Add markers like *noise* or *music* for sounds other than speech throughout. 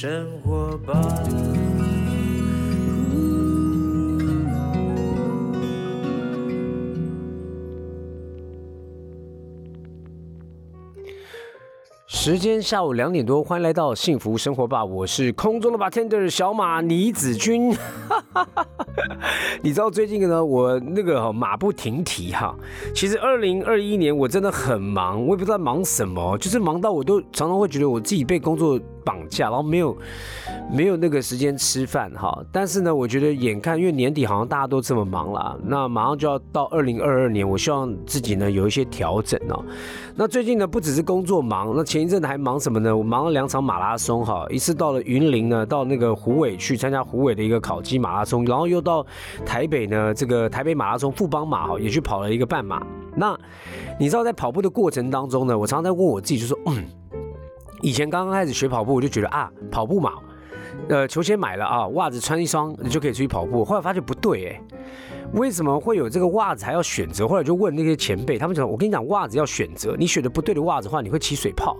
生活吧。时间下午两点多，欢迎来到幸福生活吧，我是空中的 bartender 小马倪子君。*laughs* 你知道最近呢，我那个马不停蹄哈。其实二零二一年我真的很忙，我也不知道忙什么，就是忙到我都常常会觉得我自己被工作绑架，然后没有没有那个时间吃饭哈。但是呢，我觉得眼看因为年底好像大家都这么忙了，那马上就要到二零二二年，我希望自己呢有一些调整哦。那最近呢，不只是工作忙，那前一阵子还忙什么呢？我忙了两场马拉松哈，一次到了云林呢，到那个湖尾去参加湖尾的一个烤鸡马拉松，然后又到台北呢，这个台北马拉松富邦马哈也去跑了一个半马。那你知道在跑步的过程当中呢，我常常在问我自己，就说，嗯，以前刚刚开始学跑步，我就觉得啊，跑步嘛，呃，球鞋买了啊，袜子穿一双你就可以出去跑步。后来发现不对哎。为什么会有这个袜子还要选择？后来就问那些前辈，他们讲：我跟你讲，袜子要选择，你选的不对的袜子的话，你会起水泡。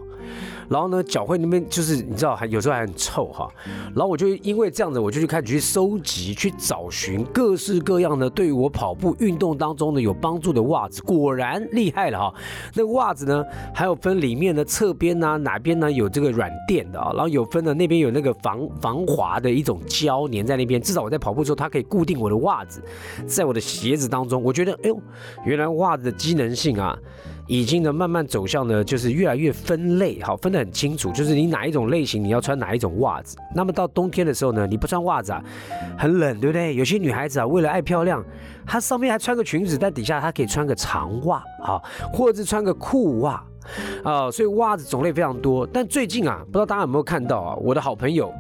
然后呢，脚会那边就是你知道，还有时候还很臭哈。然后我就因为这样子，我就去开始去收集、去找寻各式各样的对于我跑步运动当中呢有帮助的袜子。果然厉害了哈！那袜子呢，还有分里面的侧边呢，哪边呢有这个软垫的啊？然后有分的那边有那个防防滑的一种胶粘在那边，至少我在跑步的时候，它可以固定我的袜子在我的鞋子当中。我觉得，哎呦，原来袜子的机能性啊！已经呢，慢慢走向呢，就是越来越分类，好，分得很清楚，就是你哪一种类型，你要穿哪一种袜子。那么到冬天的时候呢，你不穿袜子啊，很冷，对不对？有些女孩子啊，为了爱漂亮，她上面还穿个裙子，但底下她可以穿个长袜，啊，或者是穿个裤袜，啊，所以袜子种类非常多。但最近啊，不知道大家有没有看到啊，我的好朋友。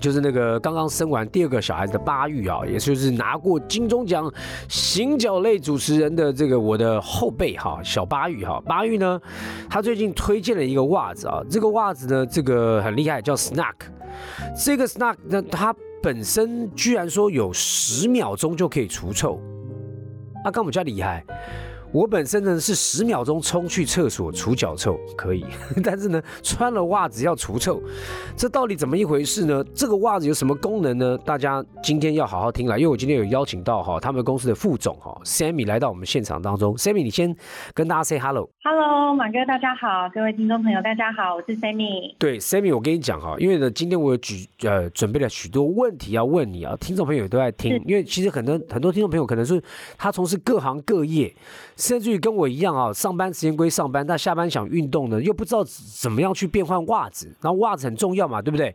就是那个刚刚生完第二个小孩子的巴玉啊，也就是拿过金钟奖行脚类主持人的这个我的后辈哈，小巴玉哈，巴玉呢，他最近推荐了一个袜子啊，这个袜子呢，这个很厉害，叫 Snack，这个 Snack 呢，它本身居然说有十秒钟就可以除臭，那跟我们家厉害。我本身呢是十秒钟冲去厕所除脚臭可以，*laughs* 但是呢穿了袜子要除臭，这到底怎么一回事呢？这个袜子有什么功能呢？大家今天要好好听了，因为我今天有邀请到哈他们公司的副总哈 Sammy 来到我们现场当中。Sammy，你先跟大家 say hello。Hello，马哥，大家好，各位听众朋友，大家好，我是 Sammy。对，Sammy，我跟你讲哈，因为呢今天我有举呃准备了许多问题要问你啊，听众朋友都在听，因为其实很多很多听众朋友可能是他从事各行各业。甚至于跟我一样啊，上班时间归上班，但下班想运动呢，又不知道怎么样去变换袜子。然后袜子很重要嘛，对不对？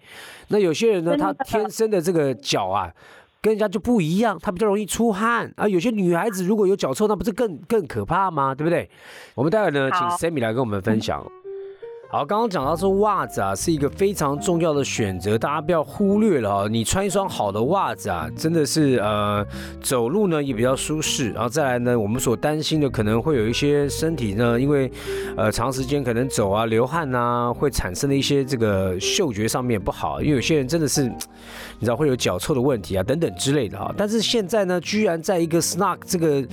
那有些人呢，他天生的这个脚啊，跟人家就不一样，他比较容易出汗啊。有些女孩子如果有脚臭，那不是更更可怕吗？对不对？我们待会呢，请 Sammy 来跟我们分享。好，刚刚讲到说袜子啊是一个非常重要的选择，大家不要忽略了啊。你穿一双好的袜子啊，真的是呃走路呢也比较舒适。然后再来呢，我们所担心的可能会有一些身体呢，因为呃长时间可能走啊流汗呐，会产生的一些这个嗅觉上面不好。因为有些人真的是你知道会有脚臭的问题啊等等之类的哈。但是现在呢，居然在一个 Snug 这个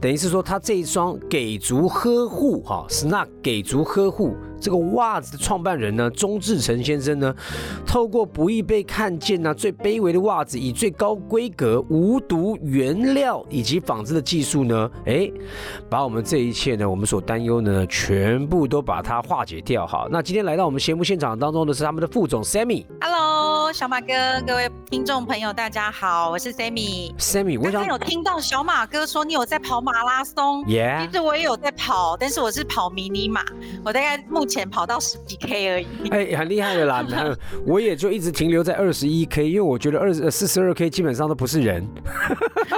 等于是说它这一双给足呵护哈，Snug 给足呵护。这个袜子的创办人呢，钟志成先生呢，透过不易被看见呢最卑微的袜子，以最高规格、无毒原料以及纺织的技术呢，哎，把我们这一切呢，我们所担忧的呢，全部都把它化解掉。好，那今天来到我们节目现场当中的是他们的副总 Sammy。Hello，小马哥，各位听众朋友，大家好，我是 Sammy。Sammy，我刚有听到小马哥说你有在跑马拉松，Yeah，其实我也有在跑，但是我是跑迷你马，我大概目。前跑到十几 K 而已，哎，很厉害的啦。*laughs* 我也就一直停留在二十一 K，因为我觉得二十四十二 K 基本上都不是人，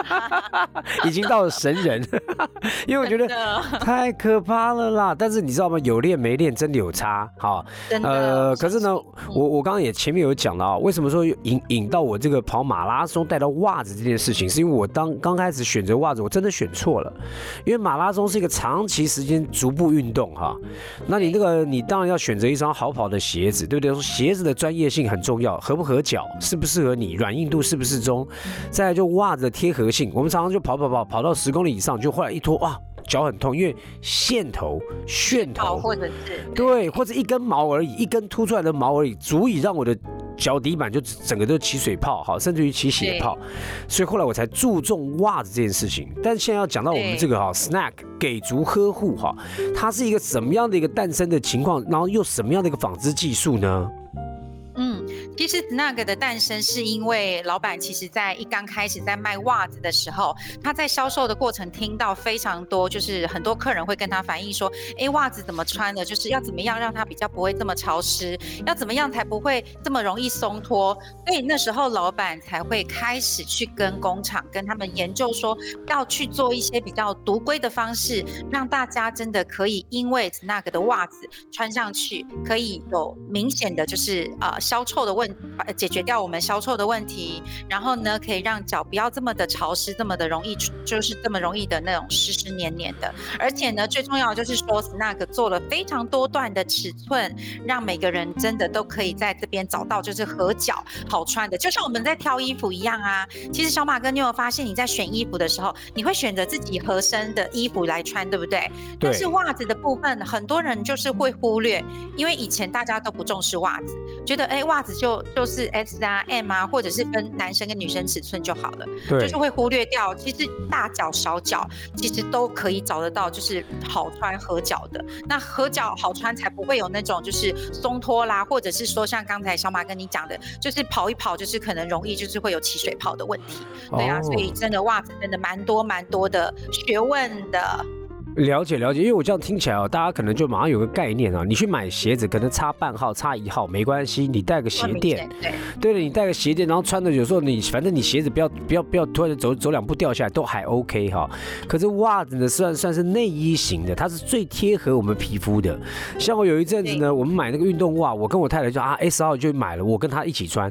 *laughs* 已经到了神人。*laughs* 因为我觉得太可怕了啦。但是你知道吗？有练没练真的有差。好，呃，可是呢，我我刚刚也前面有讲了啊，为什么说引引到我这个跑马拉松带到袜子这件事情，是因为我当刚开始选择袜子，我真的选错了。因为马拉松是一个长期时间逐步运动哈，那你那个。你当然要选择一双好跑的鞋子，对不对？说鞋子的专业性很重要，合不合脚，适不适合你，软硬度适不适中，再来就袜子的贴合性。我们常常就跑跑跑跑到十公里以上，就后来一脱哇，脚很痛，因为线头、楦头或者是对，或者一根毛而已，一根凸出来的毛而已，足以让我的脚底板就整个都起水泡，哈，甚至于起血泡。所以后来我才注重袜子这件事情。但现在要讲到我们这个哈，Snack 给足呵护哈，它是一个什么样的一个诞生的情况，然后又什么样的一个纺织技术呢？其实那个的诞生是因为老板其实在一刚开始在卖袜子的时候，他在销售的过程听到非常多，就是很多客人会跟他反映说，哎，袜子怎么穿的，就是要怎么样让它比较不会这么潮湿，要怎么样才不会这么容易松脱，所以那时候老板才会开始去跟工厂跟他们研究说，要去做一些比较独规的方式，让大家真的可以因为那个的袜子穿上去可以有明显的就是呃。消臭的问，解决掉我们消臭的问题，然后呢，可以让脚不要这么的潮湿，这么的容易，就是这么容易的那种湿湿黏黏的。而且呢，最重要的就是说，Snug 做了非常多段的尺寸，让每个人真的都可以在这边找到就是合脚好穿的，就像我们在挑衣服一样啊。其实小马哥，你有发现你在选衣服的时候，你会选择自己合身的衣服来穿，对不对？对。但是袜子的部分，很多人就是会忽略，因为以前大家都不重视袜子，觉得。哎，袜子就就是 S 啊、M 啊，或者是分男生跟女生尺寸就好了，就是会忽略掉。其实大脚、小脚其实都可以找得到，就是好穿合脚的。那合脚好穿才不会有那种就是松脱啦，或者是说像刚才小马跟你讲的，就是跑一跑就是可能容易就是会有起水泡的问题。对啊，所以真的袜子真的蛮多蛮多的学问的。了解了解，因为我这样听起来哦，大家可能就马上有个概念啊。你去买鞋子，可能差半号、差一号没关系，你带个鞋垫，对，对了，你带个鞋垫，然后穿的有时候你反正你鞋子不要不要不要突然走走两步掉下来，都还 OK 哈。可是袜子呢，算算是内衣型的，它是最贴合我们皮肤的。像我有一阵子呢，我们买那个运动袜，我跟我太太就啊 S 号就买了，我跟她一起穿，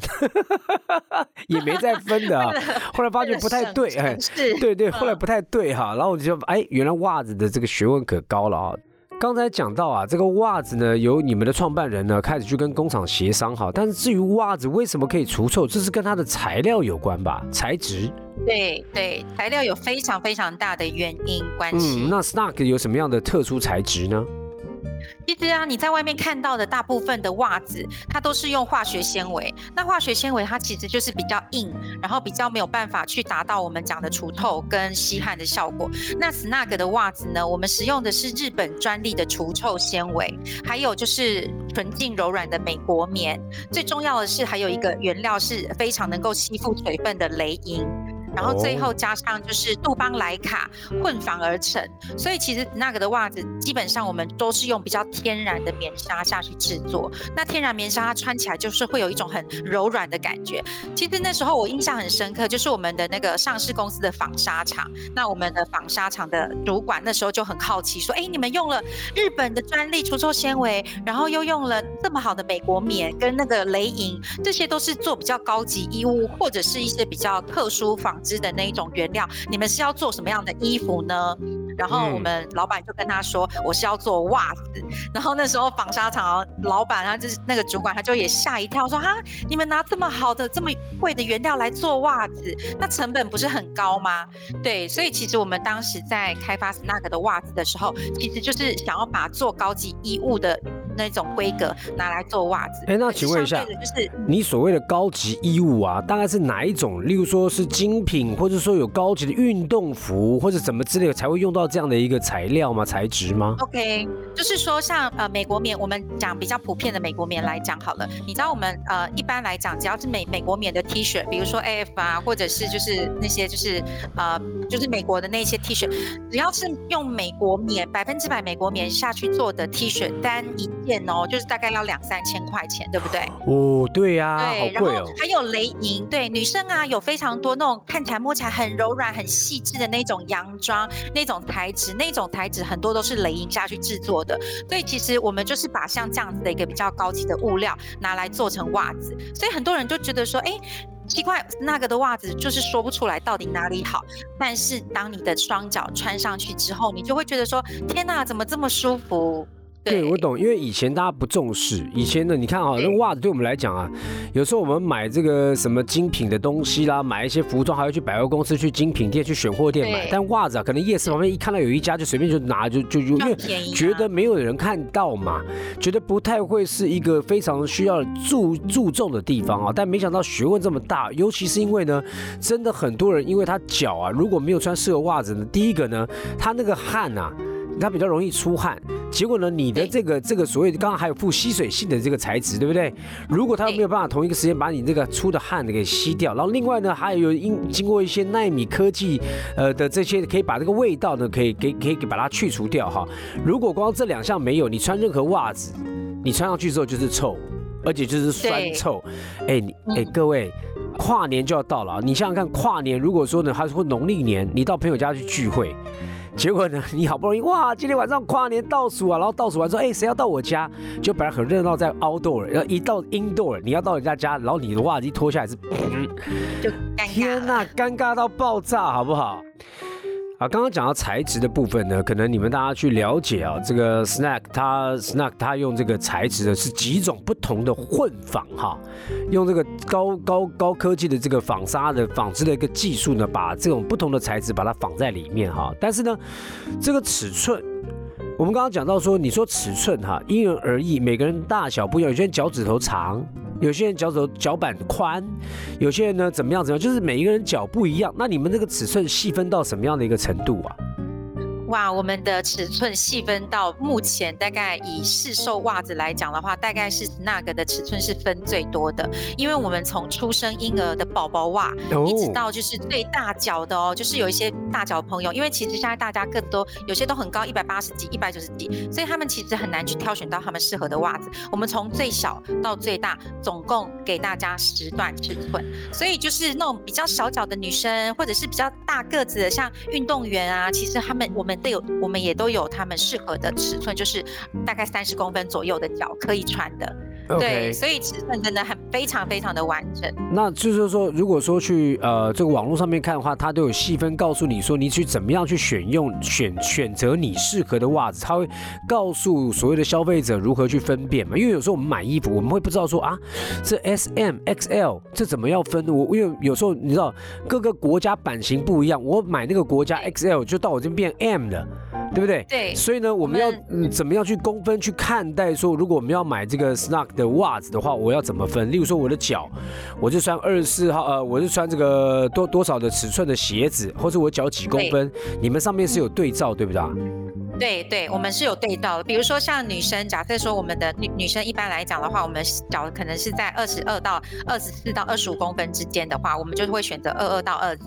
*laughs* 也没再分的啊。*laughs* 后来发觉不太对，哎，对对，后来不太对哈，然后我就哎，原来袜子的。这个学问可高了啊！刚才讲到啊，这个袜子呢，由你们的创办人呢开始去跟工厂协商哈。但是至于袜子为什么可以除臭，这是跟它的材料有关吧？材质？对对，材料有非常非常大的原因关系。嗯，那 Snark 有什么样的特殊材质呢？其实啊，你在外面看到的大部分的袜子，它都是用化学纤维。那化学纤维它其实就是比较硬，然后比较没有办法去达到我们讲的除透跟吸汗的效果。那 Snug 的袜子呢，我们使用的是日本专利的除臭纤维，还有就是纯净柔软的美国棉。最重要的是，还有一个原料是非常能够吸附水分的雷银。然后最后加上就是杜邦莱卡混纺而成，所以其实那个的袜子基本上我们都是用比较天然的棉纱下去制作。那天然棉纱它穿起来就是会有一种很柔软的感觉。其实那时候我印象很深刻，就是我们的那个上市公司的纺纱厂，那我们的纺纱厂的主管那时候就很好奇说：“哎，你们用了日本的专利除臭纤维，然后又用了这么好的美国棉跟那个雷银，这些都是做比较高级衣物或者是一些比较特殊纺。”织的那一种原料，你们是要做什么样的衣服呢？然后我们老板就跟他说，我是要做袜子。然后那时候纺纱厂老板啊，就是那个主管，他就也吓一跳，说啊，你们拿这么好的、这么贵的原料来做袜子，那成本不是很高吗？对，所以其实我们当时在开发 Snug 的袜子的时候，其实就是想要把做高级衣物的。那种规格拿来做袜子，哎，那请问一下，就是你所谓的高级衣物啊，大概是哪一种？例如说是精品，或者说有高级的运动服，或者怎么之类的，才会用到这样的一个材料吗？材质吗？OK，就是说像呃美国棉，我们讲比较普遍的美国棉来讲好了。你知道我们呃一般来讲，只要是美美国棉的 T 恤，比如说 AF 啊，或者是就是那些就是呃就是美国的那些 T 恤，只要是用美国棉百分之百美国棉下去做的 T 恤，单一。件哦，就是大概要两三千块钱，对不对？哦，对呀，对，然后还有雷银，对，女生啊有非常多那种看起来摸起来很柔软、很细致的那种洋装，那种材质，那种材质很多都是雷银下去制作的。所以其实我们就是把像这样子的一个比较高级的物料拿来做成袜子，所以很多人就觉得说，哎，奇怪，那个的袜子就是说不出来到底哪里好。但是当你的双脚穿上去之后，你就会觉得说，天哪，怎么这么舒服？对，我懂，因为以前大家不重视，以前呢，你看啊，那袜子对我们来讲啊，有时候我们买这个什么精品的东西啦，买一些服装，还要去百货公司、去精品店、去选货店买。但袜子啊，可能夜市旁边一看到有一家，就随便就拿，就就就因为觉得没有人看到嘛，觉得不太会是一个非常需要注注重的地方啊。但没想到学问这么大，尤其是因为呢，真的很多人因为他脚啊，如果没有穿适合袜子呢，第一个呢，他那个汗啊。它比较容易出汗，结果呢，你的这个这个所谓刚刚还有附吸水性的这个材质，对不对？如果它没有办法同一个时间把你这个出的汗给吸掉，然后另外呢，还有因经过一些纳米科技呃的这些可以把这个味道呢，可以给可以给把它去除掉哈。如果光这两项没有，你穿任何袜子，你穿上去之后就是臭，而且就是酸臭。哎你哎各位，跨年就要到了，你想想看，跨年如果说呢，还是会农历年，你到朋友家去聚会。结果呢？*laughs* 你好不容易哇，今天晚上跨年倒数啊，然后倒数完说，哎，谁要到我家？就本来很热闹在 outdoor，然后一到 indoor，你要到人家家，然后你的袜子一脱下来是，就天哪，尴尬到爆炸，好不好？刚刚讲到材质的部分呢，可能你们大家去了解啊，这个 Snack 它 Snack 它用这个材质的是几种不同的混纺哈，用这个高高高科技的这个纺纱的纺织的一个技术呢，把这种不同的材质把它纺在里面哈。但是呢，这个尺寸，我们刚刚讲到说，你说尺寸哈，因人而异，每个人大小不一样，有些人脚趾头长。有些人脚手脚板宽，有些人呢怎么样怎么样，就是每一个人脚不一样。那你们这个尺寸细分到什么样的一个程度啊？哇，我们的尺寸细分到目前大概以市售袜子来讲的话，大概是那个的尺寸是分最多的，因为我们从出生婴儿的宝宝袜，一直到就是最大脚的哦，就是有一些大脚朋友，因为其实现在大家个子都有些都很高，一百八十几、一百九十几，所以他们其实很难去挑选到他们适合的袜子。我们从最小到最大，总共给大家十段尺寸，所以就是那种比较小脚的女生，或者是比较大个子的，像运动员啊，其实他们我们。这有，我们也都有他们适合的尺寸，就是大概三十公分左右的脚可以穿的。对，所以尺寸真的很非常非常的完整。那就是说，如果说去呃这个网络上面看的话，它都有细分告诉你说，你去怎么样去选用选选择你适合的袜子，它会告诉所谓的消费者如何去分辨嘛。因为有时候我们买衣服，我们会不知道说啊，这 S M X L 这怎么要分？我因为有时候你知道各个国家版型不一样，我买那个国家 X L 就到我这边变 M 了。对不对？对，所以呢，我们要嗯怎么样去公分去看待？说如果我们要买这个 Snug 的袜子的话，我要怎么分？例如说我的脚，我就穿二十四号，呃，我是穿这个多多少的尺寸的鞋子，或者我脚几公分？你们上面是有对照，对不对？对对，我们是有对到的。比如说像女生，假设说我们的女女生一般来讲的话，我们脚可能是在二十二到二十四到二十五公分之间的话，我们就会选择二二到二四。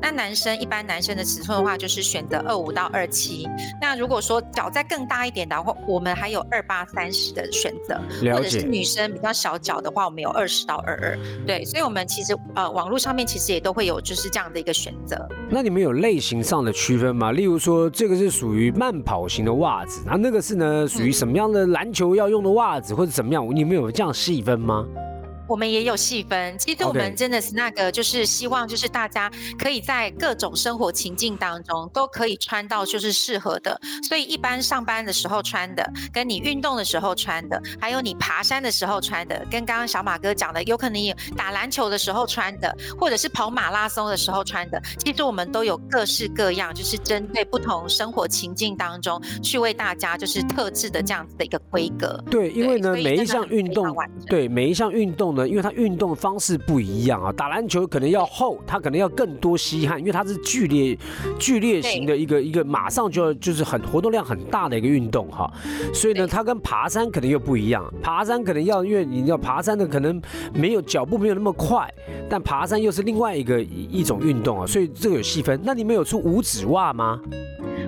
那男生一般男生的尺寸的话，就是选择二五到二七。那如果说脚再更大一点的话，我们还有二八三十的选择。或者是女生比较小脚的话，我们有二十到二二。对，所以我们其实呃网络上面其实也都会有就是这样的一个选择。那你们有类型上的区分吗？例如说这个是属于慢。跑型的袜子，那那个是呢，属于什么样的篮球要用的袜子，或者怎么样？你们有这样细分吗？我们也有细分，其实我们真的是那个，就是希望就是大家可以在各种生活情境当中都可以穿到就是适合的。所以一般上班的时候穿的，跟你运动的时候穿的，还有你爬山的时候穿的，跟刚刚小马哥讲的，有可能你打篮球的时候穿的，或者是跑马拉松的时候穿的，其实我们都有各式各样，就是针对不同生活情境当中去为大家就是特制的这样子的一个规格。对，因为呢每一项运动，对每一项运动。因为它运动方式不一样啊，打篮球可能要厚，它可能要更多吸汗，因为它是剧烈、剧烈型的一个一个，马上就要就是很活动量很大的一个运动哈，所以呢，它跟爬山可能又不一样，爬山可能要因为你要爬山的可能没有脚步没有那么快，但爬山又是另外一个一种运动啊，所以这个有细分。那你们有出五指袜吗？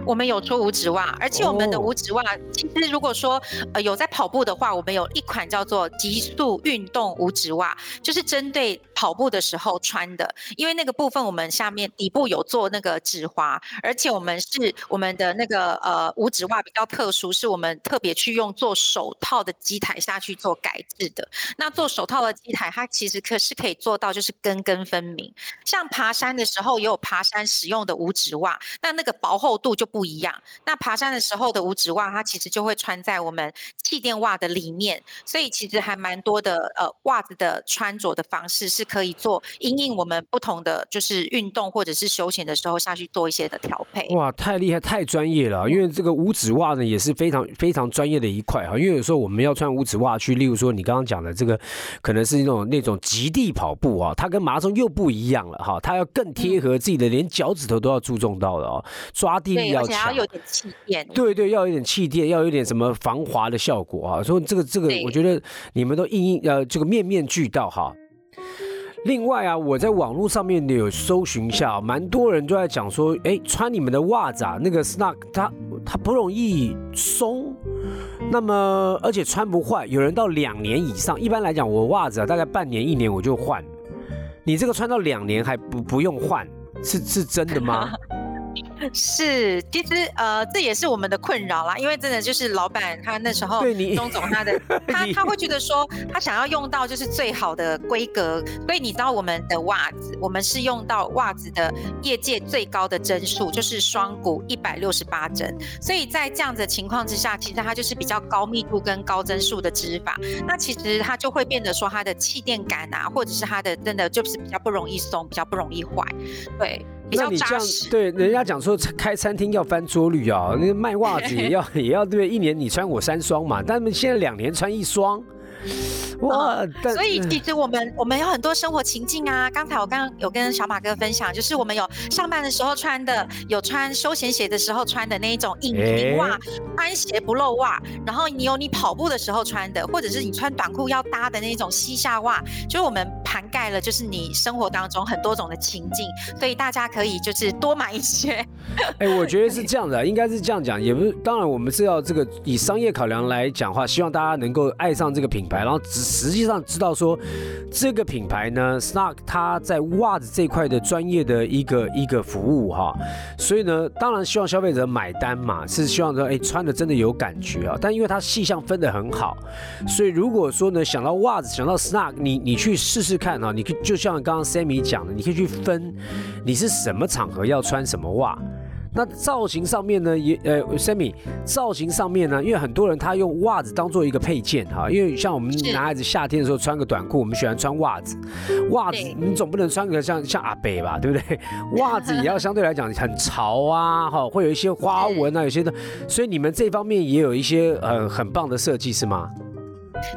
我们有出五指袜，而且我们的五指袜，其实如果说呃有在跑步的话，我们有一款叫做极速运动五指袜，就是针对。跑步的时候穿的，因为那个部分我们下面底部有做那个指滑，而且我们是我们的那个呃五指袜比较特殊，是我们特别去用做手套的机台下去做改制的。那做手套的机台，它其实可是可以做到就是根根分明。像爬山的时候也有爬山使用的五指袜，那那个薄厚度就不一样。那爬山的时候的五指袜，它其实就会穿在我们气垫袜的里面，所以其实还蛮多的呃袜子的穿着的方式是可以做因应我们不同的就是运动或者是休闲的时候下去做一些的调配。哇，太厉害，太专业了！因为这个五指袜呢也是非常非常专业的一块哈。因为有时候我们要穿五指袜去，例如说你刚刚讲的这个，可能是那种那种极地跑步啊，它跟马拉松又不一样了哈。它要更贴合自己的，连脚趾头都要注重到的哦，抓地力要强，要有点气垫。对对，要有点气垫，要有点什么防滑的效果啊。所以这个这个，我觉得你们都应应呃这个面面俱到哈。另外啊，我在网络上面有搜寻一下，蛮多人都在讲说，哎，穿你们的袜子啊，那个 snug 它它不容易松，那么而且穿不坏，有人到两年以上。一般来讲，我袜子啊大概半年一年我就换，你这个穿到两年还不不用换，是是真的吗？*laughs* 是，其实呃，这也是我们的困扰啦，因为真的就是老板他那时候，钟总他的 *laughs* 他他会觉得说，他想要用到就是最好的规格，所以你知道我们的袜子，我们是用到袜子的业界最高的针数，就是双股一百六十八针，所以在这样子的情况之下，其实它就是比较高密度跟高针数的织法，那其实它就会变得说它的气垫感啊，或者是它的真的就是比较不容易松，比较不容易坏，对。那你这样对人家讲说开餐厅要翻桌率啊，那个卖袜子也要 *laughs* 也要对，一年你穿我三双嘛，但是现在两年穿一双。*laughs* 哇！所以其实我们我们有很多生活情境啊。刚才我刚刚有跟小马哥分享，就是我们有上班的时候穿的，有穿休闲鞋的时候穿的那一种隐形袜，穿鞋不露袜。然后你有你跑步的时候穿的，或者是你穿短裤要搭的那种膝下袜。就是我们涵盖了，就是你生活当中很多种的情境，所以大家可以就是多买一些。*laughs* 哎，我觉得是这样的，应该是这样讲，也不是。当然，我们是要这个以商业考量来讲话，希望大家能够爱上这个品牌，然后只。实际上知道说，这个品牌呢，Snug 它在袜子这块的专业的一个一个服务哈，所以呢，当然希望消费者买单嘛，是希望说，哎，穿的真的有感觉啊。但因为它细项分得很好，所以如果说呢，想到袜子，想到 Snug，你你去试试看啊，你可就像刚刚 Sammy 讲的，你可以去分，你是什么场合要穿什么袜。那造型上面呢，也呃，Sammy，造型上面呢，因为很多人他用袜子当做一个配件哈，因为像我们男孩子夏天的时候穿个短裤，我们喜欢穿袜子，袜子你总不能穿个像像阿北吧，对不对？*laughs* 袜子也要相对来讲很潮啊，哈，会有一些花纹啊，有些的，所以你们这方面也有一些呃很棒的设计是吗？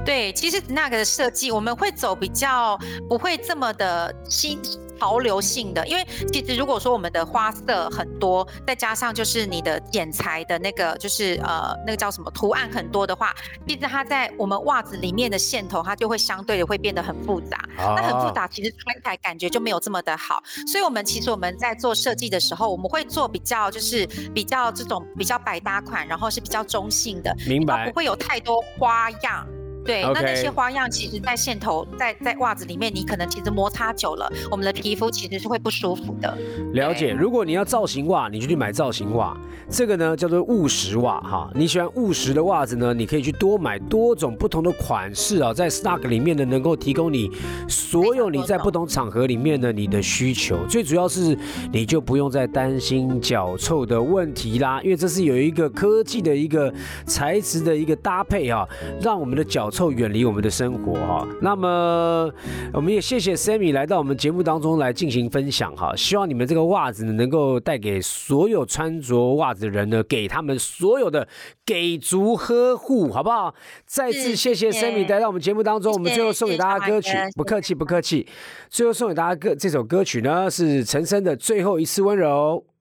对，其实那个设计我们会走比较不会这么的新。潮流性的，因为其实如果说我们的花色很多，再加上就是你的剪裁的那个，就是呃那个叫什么图案很多的话，其实它在我们袜子里面的线头，它就会相对的会变得很复杂。那很复杂，其实穿起来感觉就没有这么的好。所以我们其实我们在做设计的时候，我们会做比较就是比较这种比较百搭款，然后是比较中性的，明白？不会有太多花样。对，那那些花样，其实，在线头，在在袜子里面，你可能其实摩擦久了，我们的皮肤其实是会不舒服的。了解，如果你要造型袜，你就去买造型袜。这个呢叫做务实袜哈，你喜欢务实的袜子呢，你可以去多买多种不同的款式啊，在 Snug 里面呢，能够提供你所有你在不同场合里面呢你的需求。最主要是你就不用再担心脚臭的问题啦，因为这是有一个科技的一个材质的一个搭配啊，让我们的脚。凑远离我们的生活哈，那么我们也谢谢 Sammy 来到我们节目当中来进行分享哈，希望你们这个袜子呢能够带给所有穿着袜子的人呢，给他们所有的给足呵护，好不好？再次谢谢 Sammy 来到我们节目当中，我们最后送给大家歌曲，不客气不客气，最后送给大家歌这首歌曲呢是陈升的最后一次温柔。